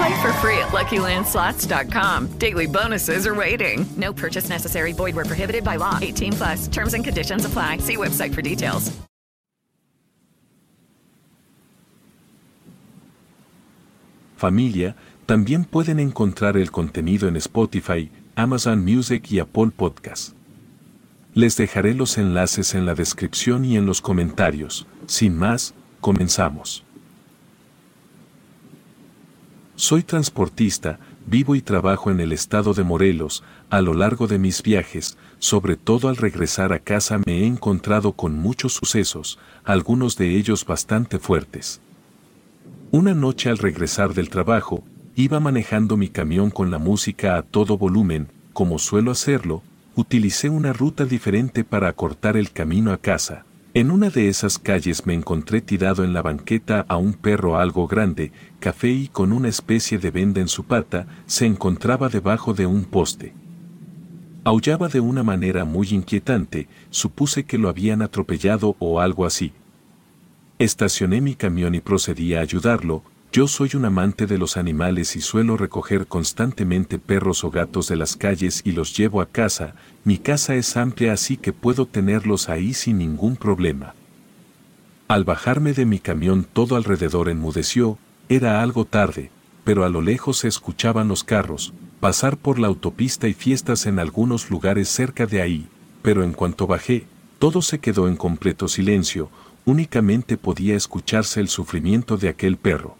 Play for free at LuckyLandSlots.com. Daily bonuses are waiting. No purchase necessary. Void where prohibited by law. 18 plus. Terms and conditions apply. See website for details. Familia, también pueden encontrar el contenido en Spotify, Amazon Music y Apple Podcast. Les dejaré los enlaces en la descripción y en los comentarios. Sin más, comenzamos. Soy transportista, vivo y trabajo en el estado de Morelos, a lo largo de mis viajes, sobre todo al regresar a casa me he encontrado con muchos sucesos, algunos de ellos bastante fuertes. Una noche al regresar del trabajo, iba manejando mi camión con la música a todo volumen, como suelo hacerlo, utilicé una ruta diferente para acortar el camino a casa. En una de esas calles me encontré tirado en la banqueta a un perro algo grande, café y con una especie de venda en su pata, se encontraba debajo de un poste. Aullaba de una manera muy inquietante, supuse que lo habían atropellado o algo así. Estacioné mi camión y procedí a ayudarlo, yo soy un amante de los animales y suelo recoger constantemente perros o gatos de las calles y los llevo a casa, mi casa es amplia así que puedo tenerlos ahí sin ningún problema. Al bajarme de mi camión todo alrededor enmudeció, era algo tarde, pero a lo lejos se escuchaban los carros, pasar por la autopista y fiestas en algunos lugares cerca de ahí, pero en cuanto bajé, todo se quedó en completo silencio, únicamente podía escucharse el sufrimiento de aquel perro.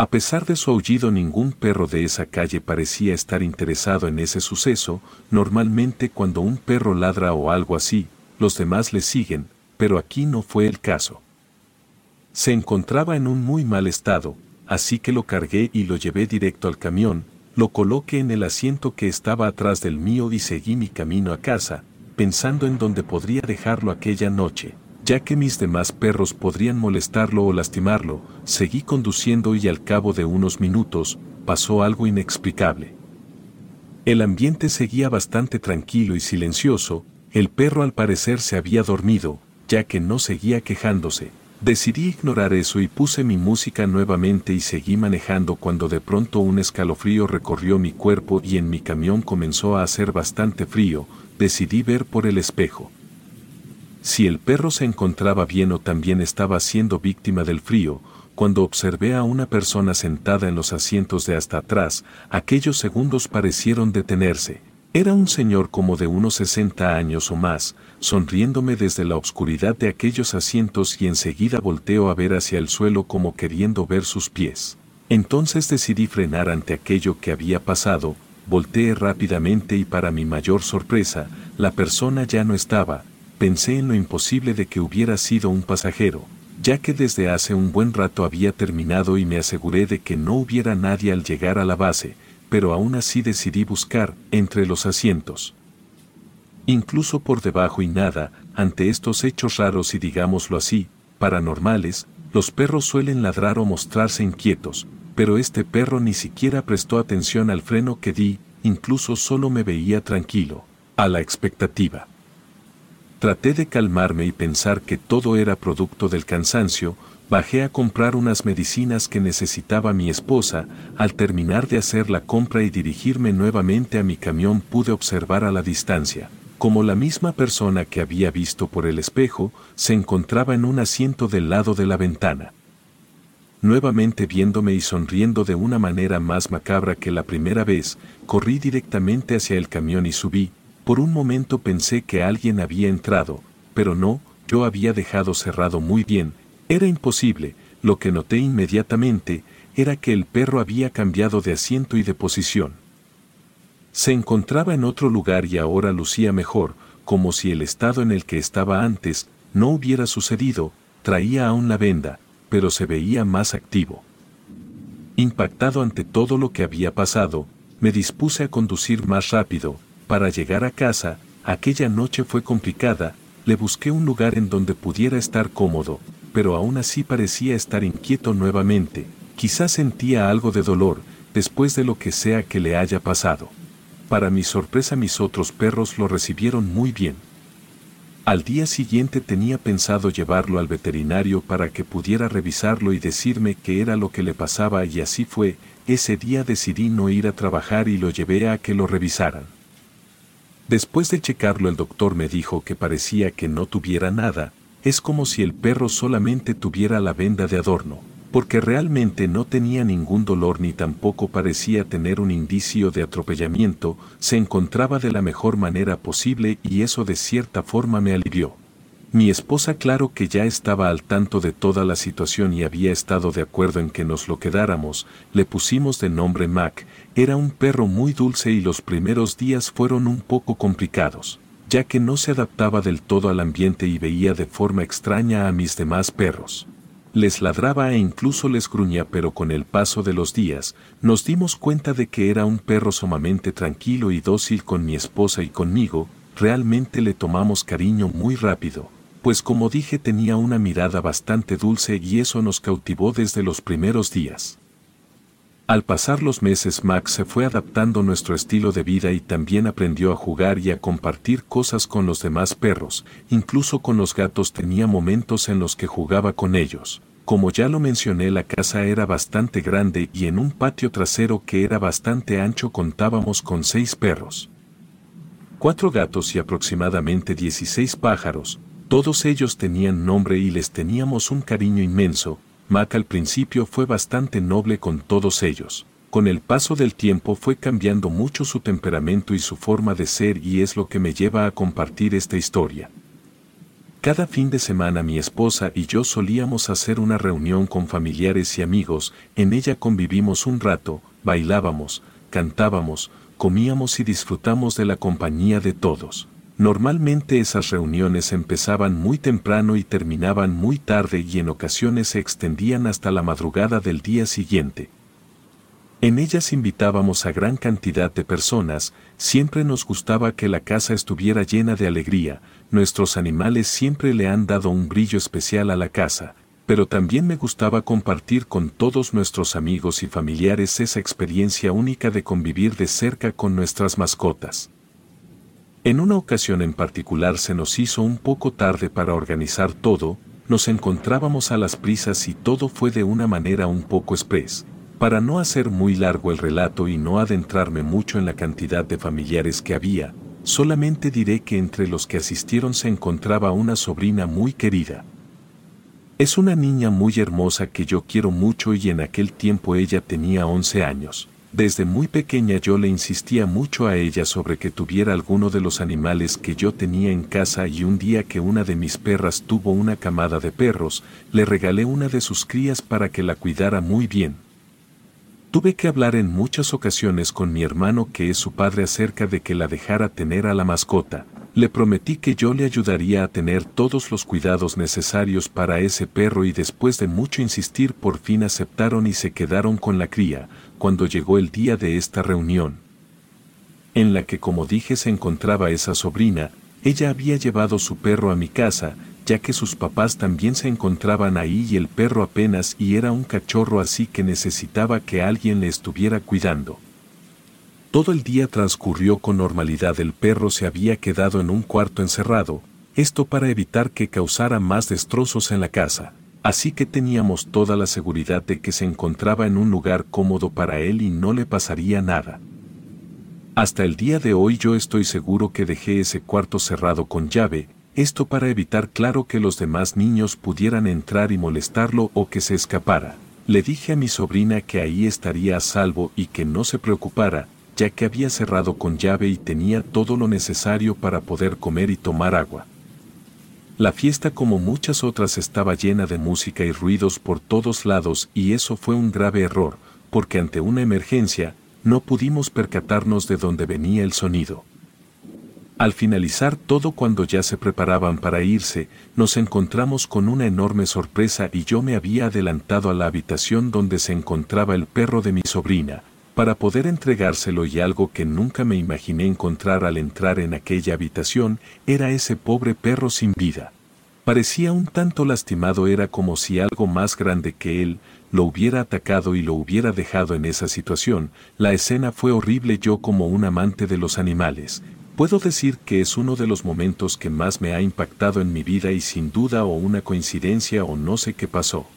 A pesar de su aullido ningún perro de esa calle parecía estar interesado en ese suceso, normalmente cuando un perro ladra o algo así, los demás le siguen, pero aquí no fue el caso. Se encontraba en un muy mal estado, así que lo cargué y lo llevé directo al camión, lo coloqué en el asiento que estaba atrás del mío y seguí mi camino a casa, pensando en dónde podría dejarlo aquella noche ya que mis demás perros podrían molestarlo o lastimarlo, seguí conduciendo y al cabo de unos minutos, pasó algo inexplicable. El ambiente seguía bastante tranquilo y silencioso, el perro al parecer se había dormido, ya que no seguía quejándose. Decidí ignorar eso y puse mi música nuevamente y seguí manejando cuando de pronto un escalofrío recorrió mi cuerpo y en mi camión comenzó a hacer bastante frío, decidí ver por el espejo si el perro se encontraba bien o también estaba siendo víctima del frío, cuando observé a una persona sentada en los asientos de hasta atrás, aquellos segundos parecieron detenerse. Era un señor como de unos 60 años o más, sonriéndome desde la oscuridad de aquellos asientos y enseguida volteó a ver hacia el suelo como queriendo ver sus pies. Entonces decidí frenar ante aquello que había pasado, volteé rápidamente y para mi mayor sorpresa, la persona ya no estaba, pensé en lo imposible de que hubiera sido un pasajero, ya que desde hace un buen rato había terminado y me aseguré de que no hubiera nadie al llegar a la base, pero aún así decidí buscar, entre los asientos. Incluso por debajo y nada, ante estos hechos raros y digámoslo así, paranormales, los perros suelen ladrar o mostrarse inquietos, pero este perro ni siquiera prestó atención al freno que di, incluso solo me veía tranquilo, a la expectativa. Traté de calmarme y pensar que todo era producto del cansancio, bajé a comprar unas medicinas que necesitaba mi esposa, al terminar de hacer la compra y dirigirme nuevamente a mi camión pude observar a la distancia, como la misma persona que había visto por el espejo, se encontraba en un asiento del lado de la ventana. Nuevamente viéndome y sonriendo de una manera más macabra que la primera vez, corrí directamente hacia el camión y subí, por un momento pensé que alguien había entrado, pero no, yo había dejado cerrado muy bien, era imposible, lo que noté inmediatamente era que el perro había cambiado de asiento y de posición. Se encontraba en otro lugar y ahora lucía mejor, como si el estado en el que estaba antes no hubiera sucedido, traía aún la venda, pero se veía más activo. Impactado ante todo lo que había pasado, me dispuse a conducir más rápido, para llegar a casa, aquella noche fue complicada, le busqué un lugar en donde pudiera estar cómodo, pero aún así parecía estar inquieto nuevamente, quizás sentía algo de dolor, después de lo que sea que le haya pasado. Para mi sorpresa mis otros perros lo recibieron muy bien. Al día siguiente tenía pensado llevarlo al veterinario para que pudiera revisarlo y decirme qué era lo que le pasaba y así fue, ese día decidí no ir a trabajar y lo llevé a que lo revisaran. Después de checarlo el doctor me dijo que parecía que no tuviera nada, es como si el perro solamente tuviera la venda de adorno, porque realmente no tenía ningún dolor ni tampoco parecía tener un indicio de atropellamiento, se encontraba de la mejor manera posible y eso de cierta forma me alivió. Mi esposa claro que ya estaba al tanto de toda la situación y había estado de acuerdo en que nos lo quedáramos, le pusimos de nombre Mac, era un perro muy dulce y los primeros días fueron un poco complicados, ya que no se adaptaba del todo al ambiente y veía de forma extraña a mis demás perros. Les ladraba e incluso les gruñía pero con el paso de los días, nos dimos cuenta de que era un perro sumamente tranquilo y dócil con mi esposa y conmigo, realmente le tomamos cariño muy rápido pues como dije tenía una mirada bastante dulce y eso nos cautivó desde los primeros días. Al pasar los meses Max se fue adaptando nuestro estilo de vida y también aprendió a jugar y a compartir cosas con los demás perros, incluso con los gatos tenía momentos en los que jugaba con ellos. Como ya lo mencioné la casa era bastante grande y en un patio trasero que era bastante ancho contábamos con seis perros. Cuatro gatos y aproximadamente 16 pájaros, todos ellos tenían nombre y les teníamos un cariño inmenso, Mac al principio fue bastante noble con todos ellos. Con el paso del tiempo fue cambiando mucho su temperamento y su forma de ser y es lo que me lleva a compartir esta historia. Cada fin de semana mi esposa y yo solíamos hacer una reunión con familiares y amigos, en ella convivimos un rato, bailábamos, cantábamos, comíamos y disfrutamos de la compañía de todos. Normalmente esas reuniones empezaban muy temprano y terminaban muy tarde y en ocasiones se extendían hasta la madrugada del día siguiente. En ellas invitábamos a gran cantidad de personas, siempre nos gustaba que la casa estuviera llena de alegría, nuestros animales siempre le han dado un brillo especial a la casa, pero también me gustaba compartir con todos nuestros amigos y familiares esa experiencia única de convivir de cerca con nuestras mascotas. En una ocasión en particular se nos hizo un poco tarde para organizar todo, nos encontrábamos a las prisas y todo fue de una manera un poco express. Para no hacer muy largo el relato y no adentrarme mucho en la cantidad de familiares que había, solamente diré que entre los que asistieron se encontraba una sobrina muy querida. Es una niña muy hermosa que yo quiero mucho y en aquel tiempo ella tenía 11 años. Desde muy pequeña yo le insistía mucho a ella sobre que tuviera alguno de los animales que yo tenía en casa y un día que una de mis perras tuvo una camada de perros, le regalé una de sus crías para que la cuidara muy bien. Tuve que hablar en muchas ocasiones con mi hermano que es su padre acerca de que la dejara tener a la mascota. Le prometí que yo le ayudaría a tener todos los cuidados necesarios para ese perro y después de mucho insistir por fin aceptaron y se quedaron con la cría, cuando llegó el día de esta reunión, en la que como dije se encontraba esa sobrina, ella había llevado su perro a mi casa, ya que sus papás también se encontraban ahí y el perro apenas y era un cachorro así que necesitaba que alguien le estuviera cuidando. Todo el día transcurrió con normalidad, el perro se había quedado en un cuarto encerrado, esto para evitar que causara más destrozos en la casa así que teníamos toda la seguridad de que se encontraba en un lugar cómodo para él y no le pasaría nada. Hasta el día de hoy yo estoy seguro que dejé ese cuarto cerrado con llave, esto para evitar claro que los demás niños pudieran entrar y molestarlo o que se escapara. Le dije a mi sobrina que ahí estaría a salvo y que no se preocupara, ya que había cerrado con llave y tenía todo lo necesario para poder comer y tomar agua. La fiesta como muchas otras estaba llena de música y ruidos por todos lados y eso fue un grave error, porque ante una emergencia, no pudimos percatarnos de dónde venía el sonido. Al finalizar todo cuando ya se preparaban para irse, nos encontramos con una enorme sorpresa y yo me había adelantado a la habitación donde se encontraba el perro de mi sobrina, para poder entregárselo y algo que nunca me imaginé encontrar al entrar en aquella habitación era ese pobre perro sin vida. Parecía un tanto lastimado, era como si algo más grande que él lo hubiera atacado y lo hubiera dejado en esa situación. La escena fue horrible yo como un amante de los animales, Puedo decir que es uno de los momentos que más me ha impactado en mi vida y sin duda o una coincidencia o no sé qué pasó.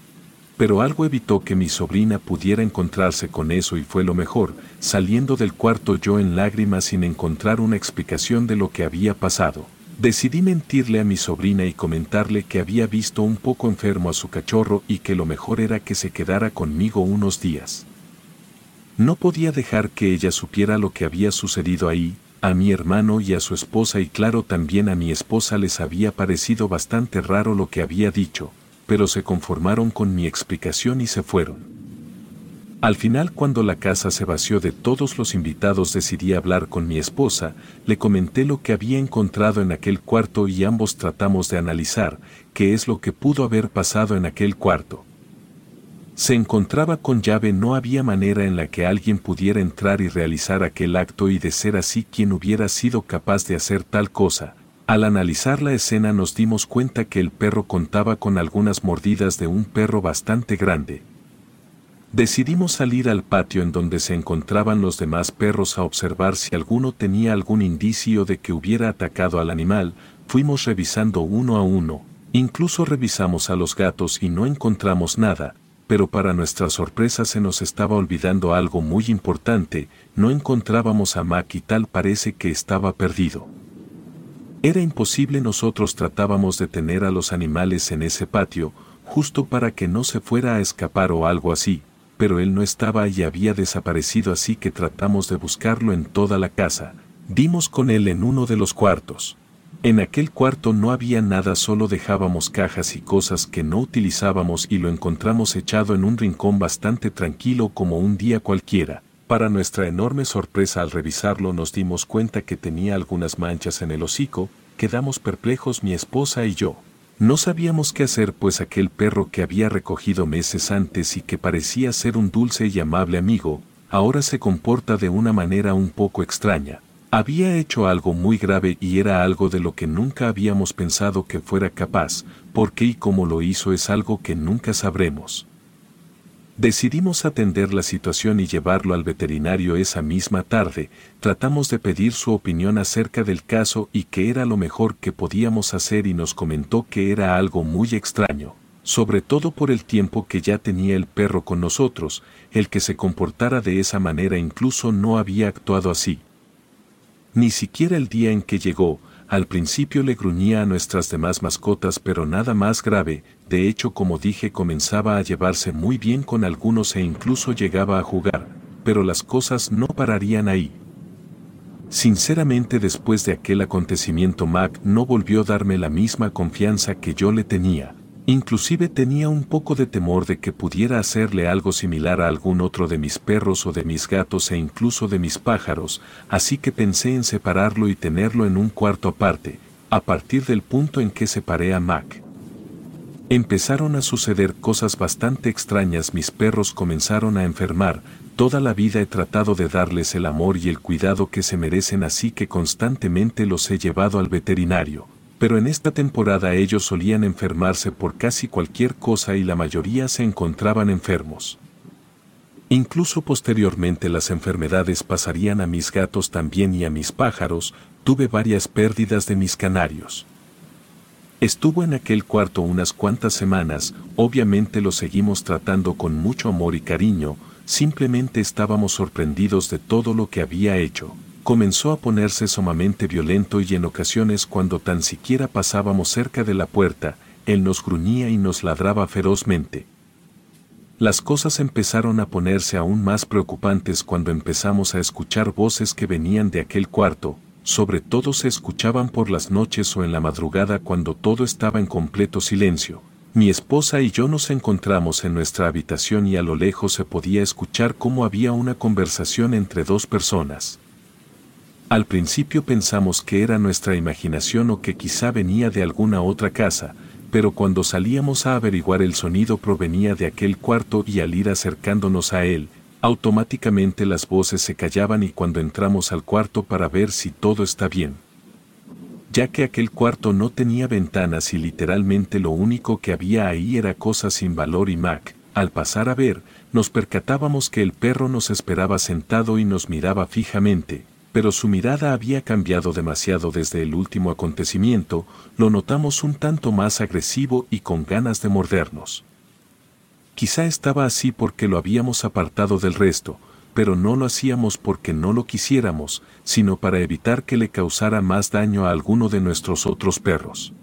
Pero algo evitó que mi sobrina pudiera encontrarse con eso y fue lo mejor, saliendo del cuarto yo en lágrimas sin encontrar una explicación de lo que había pasado. Decidí mentirle a mi sobrina y comentarle que había visto un poco enfermo a su cachorro y que lo mejor era que se quedara conmigo unos días. No podía dejar que ella supiera lo que había sucedido ahí, a mi hermano y a su esposa y claro también a mi esposa les había parecido bastante raro lo que había dicho, pero se conformaron con mi explicación y se fueron. Al final cuando la casa se vació de todos los invitados decidí hablar con mi esposa, le comenté lo que había encontrado en aquel cuarto y ambos tratamos de analizar qué es lo que pudo haber pasado en aquel cuarto. Se encontraba con llave, no había manera en la que alguien pudiera entrar y realizar aquel acto y de ser así quien hubiera sido capaz de hacer tal cosa. Al analizar la escena nos dimos cuenta que el perro contaba con algunas mordidas de un perro bastante grande. Decidimos salir al patio en donde se encontraban los demás perros a observar si alguno tenía algún indicio de que hubiera atacado al animal, fuimos revisando uno a uno, incluso revisamos a los gatos y no encontramos nada, pero para nuestra sorpresa se nos estaba olvidando algo muy importante, no encontrábamos a Mac y tal parece que estaba perdido. Era imposible nosotros tratábamos de tener a los animales en ese patio, justo para que no se fuera a escapar o algo así, pero él no estaba y había desaparecido así que tratamos de buscarlo en toda la casa, dimos con él en uno de los cuartos. En aquel cuarto no había nada, solo dejábamos cajas y cosas que no utilizábamos y lo encontramos echado en un rincón bastante tranquilo como un día cualquiera. Para nuestra enorme sorpresa al revisarlo nos dimos cuenta que tenía algunas manchas en el hocico, quedamos perplejos mi esposa y yo. No sabíamos qué hacer pues aquel perro que había recogido meses antes y que parecía ser un dulce y amable amigo, ahora se comporta de una manera un poco extraña había hecho algo muy grave y era algo de lo que nunca habíamos pensado que fuera capaz, porque y cómo lo hizo es algo que nunca sabremos. Decidimos atender la situación y llevarlo al veterinario esa misma tarde, tratamos de pedir su opinión acerca del caso y qué era lo mejor que podíamos hacer y nos comentó que era algo muy extraño, sobre todo por el tiempo que ya tenía el perro con nosotros, el que se comportara de esa manera incluso no había actuado así, ni siquiera el día en que llegó, al principio le gruñía a nuestras demás mascotas pero nada más grave, de hecho como dije comenzaba a llevarse muy bien con algunos e incluso llegaba a jugar, pero las cosas no pararían ahí. Sinceramente después de aquel acontecimiento Mac no volvió a darme la misma confianza que yo le tenía, Inclusive tenía un poco de temor de que pudiera hacerle algo similar a algún otro de mis perros o de mis gatos e incluso de mis pájaros, así que pensé en separarlo y tenerlo en un cuarto aparte, a partir del punto en que separé a Mac. Empezaron a suceder cosas bastante extrañas, mis perros comenzaron a enfermar, toda la vida he tratado de darles el amor y el cuidado que se merecen así que constantemente los he llevado al veterinario, pero en esta temporada ellos solían enfermarse por casi cualquier cosa y la mayoría se encontraban enfermos. Incluso posteriormente las enfermedades pasarían a mis gatos también y a mis pájaros, tuve varias pérdidas de mis canarios. Estuvo en aquel cuarto unas cuantas semanas, obviamente lo seguimos tratando con mucho amor y cariño, simplemente estábamos sorprendidos de todo lo que había hecho comenzó a ponerse sumamente violento y en ocasiones cuando tan siquiera pasábamos cerca de la puerta, él nos gruñía y nos ladraba ferozmente. Las cosas empezaron a ponerse aún más preocupantes cuando empezamos a escuchar voces que venían de aquel cuarto, sobre todo se escuchaban por las noches o en la madrugada cuando todo estaba en completo silencio. Mi esposa y yo nos encontramos en nuestra habitación y a lo lejos se podía escuchar cómo había una conversación entre dos personas. Al principio pensamos que era nuestra imaginación o que quizá venía de alguna otra casa, pero cuando salíamos a averiguar el sonido provenía de aquel cuarto y al ir acercándonos a él, automáticamente las voces se callaban y cuando entramos al cuarto para ver si todo está bien. Ya que aquel cuarto no tenía ventanas y literalmente lo único que había ahí era cosas sin valor y Mac, al pasar a ver, nos percatábamos que el perro nos esperaba sentado y nos miraba fijamente, pero su mirada había cambiado demasiado desde el último acontecimiento, lo notamos un tanto más agresivo y con ganas de mordernos. Quizá estaba así porque lo habíamos apartado del resto, pero no lo hacíamos porque no lo quisiéramos, sino para evitar que le causara más daño a alguno de nuestros otros perros.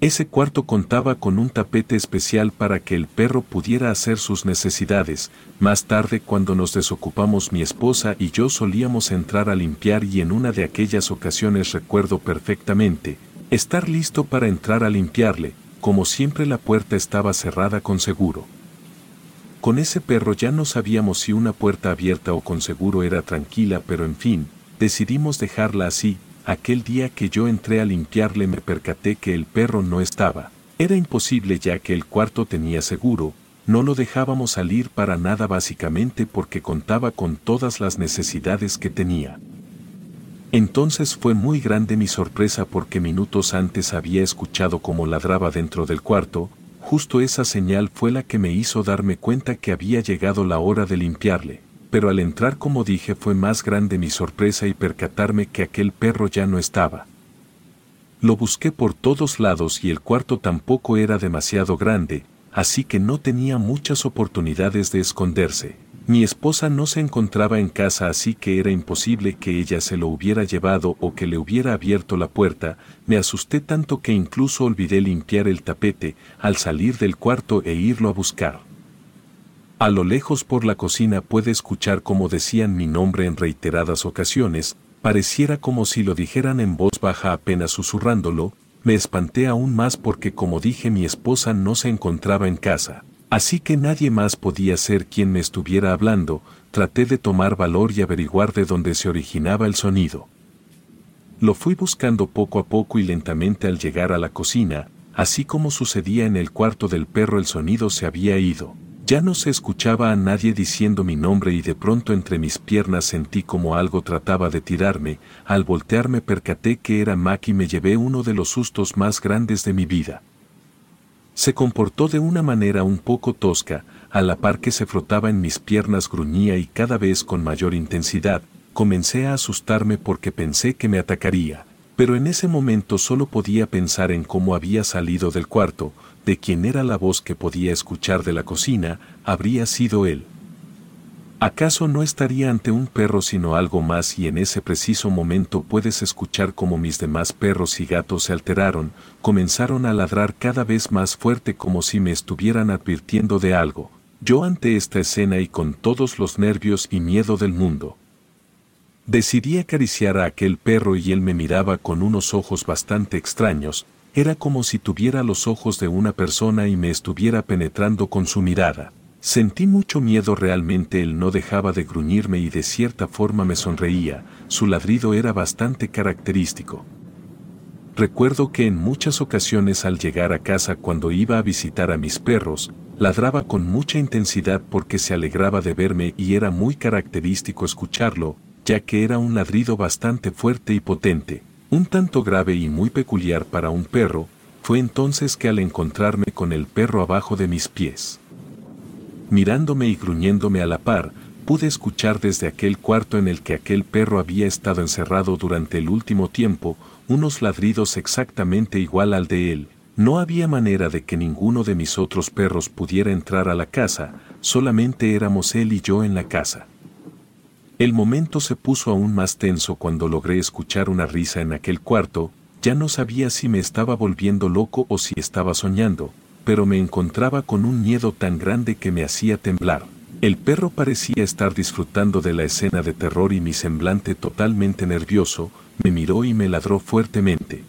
Ese cuarto contaba con un tapete especial para que el perro pudiera hacer sus necesidades. Más tarde cuando nos desocupamos mi esposa y yo solíamos entrar a limpiar y en una de aquellas ocasiones recuerdo perfectamente, estar listo para entrar a limpiarle, como siempre la puerta estaba cerrada con seguro. Con ese perro ya no sabíamos si una puerta abierta o con seguro era tranquila, pero en fin, decidimos dejarla así. Aquel día que yo entré a limpiarle me percaté que el perro no estaba. Era imposible ya que el cuarto tenía seguro, no lo dejábamos salir para nada básicamente porque contaba con todas las necesidades que tenía. Entonces fue muy grande mi sorpresa porque minutos antes había escuchado cómo ladraba dentro del cuarto, justo esa señal fue la que me hizo darme cuenta que había llegado la hora de limpiarle, pero al entrar como dije fue más grande mi sorpresa y percatarme que aquel perro ya no estaba. Lo busqué por todos lados y el cuarto tampoco era demasiado grande, así que no tenía muchas oportunidades de esconderse. Mi esposa no se encontraba en casa así que era imposible que ella se lo hubiera llevado o que le hubiera abierto la puerta, me asusté tanto que incluso olvidé limpiar el tapete al salir del cuarto e irlo a buscar. A lo lejos por la cocina puede escuchar como decían mi nombre en reiteradas ocasiones, pareciera como si lo dijeran en voz baja apenas susurrándolo, me espanté aún más porque como dije mi esposa no se encontraba en casa. Así que nadie más podía ser quien me estuviera hablando, traté de tomar valor y averiguar de dónde se originaba el sonido. Lo fui buscando poco a poco y lentamente al llegar a la cocina, así como sucedía en el cuarto del perro el sonido se había ido. Ya no se escuchaba a nadie diciendo mi nombre y de pronto entre mis piernas sentí como algo trataba de tirarme, al voltearme percaté que era Mac y me llevé uno de los sustos más grandes de mi vida. Se comportó de una manera un poco tosca, a la par que se frotaba en mis piernas gruñía y cada vez con mayor intensidad, comencé a asustarme porque pensé que me atacaría, pero en ese momento solo podía pensar en cómo había salido del cuarto, de quién era la voz que podía escuchar de la cocina, habría sido él. ¿Acaso no estaría ante un perro sino algo más y en ese preciso momento puedes escuchar como mis demás perros y gatos se alteraron, comenzaron a ladrar cada vez más fuerte como si me estuvieran advirtiendo de algo, yo ante esta escena y con todos los nervios y miedo del mundo. Decidí acariciar a aquel perro y él me miraba con unos ojos bastante extraños, era como si tuviera los ojos de una persona y me estuviera penetrando con su mirada. Sentí mucho miedo realmente, él no dejaba de gruñirme y de cierta forma me sonreía, su ladrido era bastante característico. Recuerdo que en muchas ocasiones al llegar a casa cuando iba a visitar a mis perros, ladraba con mucha intensidad porque se alegraba de verme y era muy característico escucharlo, ya que era un ladrido bastante fuerte y potente, un tanto grave y muy peculiar para un perro, fue entonces que al encontrarme con el perro abajo de mis pies, mirándome y gruñéndome a la par, pude escuchar desde aquel cuarto en el que aquel perro había estado encerrado durante el último tiempo, unos ladridos exactamente igual al de él. No había manera de que ninguno de mis otros perros pudiera entrar a la casa, solamente éramos él y yo en la casa. El momento se puso aún más tenso cuando logré escuchar una risa en aquel cuarto, ya no sabía si me estaba volviendo loco o si estaba soñando, pero me encontraba con un miedo tan grande que me hacía temblar. El perro parecía estar disfrutando de la escena de terror y mi semblante totalmente nervioso, me miró y me ladró fuertemente.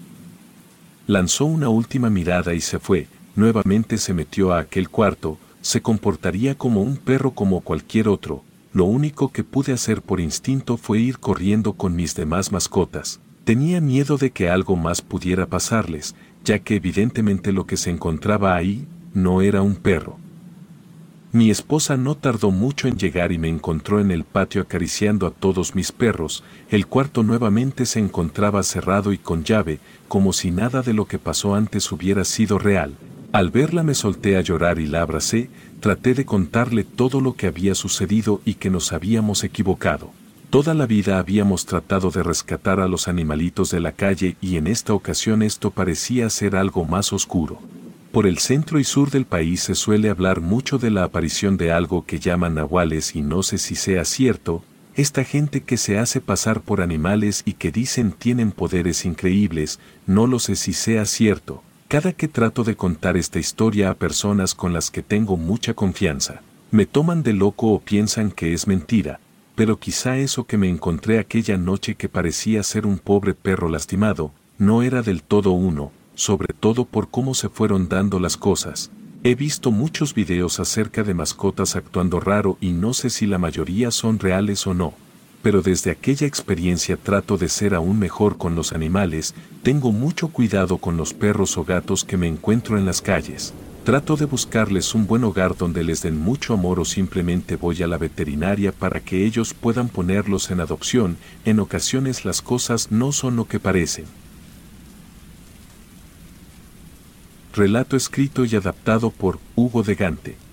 Lanzó una última mirada y se fue, nuevamente se metió a aquel cuarto, se comportaría como un perro como cualquier otro, lo único que pude hacer por instinto fue ir corriendo con mis demás mascotas. Tenía miedo de que algo más pudiera pasarles, ya que evidentemente lo que se encontraba ahí no era un perro. Mi esposa no tardó mucho en llegar y me encontró en el patio acariciando a todos mis perros, el cuarto nuevamente se encontraba cerrado y con llave, como si nada de lo que pasó antes hubiera sido real. Al verla me solté a llorar y la abracé, traté de contarle todo lo que había sucedido y que nos habíamos equivocado. Toda la vida habíamos tratado de rescatar a los animalitos de la calle y en esta ocasión esto parecía ser algo más oscuro. Por el centro y sur del país se suele hablar mucho de la aparición de algo que llaman nahuales y no sé si sea cierto, esta gente que se hace pasar por animales y que dicen tienen poderes increíbles, no lo sé si sea cierto, cada que trato de contar esta historia a personas con las que tengo mucha confianza, me toman de loco o piensan que es mentira, pero quizá eso que me encontré aquella noche que parecía ser un pobre perro lastimado, no era del todo uno, sobre todo por cómo se fueron dando las cosas. He visto muchos videos acerca de mascotas actuando raro y no sé si la mayoría son reales o no, pero desde aquella experiencia trato de ser aún mejor con los animales, tengo mucho cuidado con los perros o gatos que me encuentro en las calles. Trato de buscarles un buen hogar donde les den mucho amor o simplemente voy a la veterinaria para que ellos puedan ponerlos en adopción, en ocasiones las cosas no son lo que parecen. Relato escrito y adaptado por Hugo de Gante.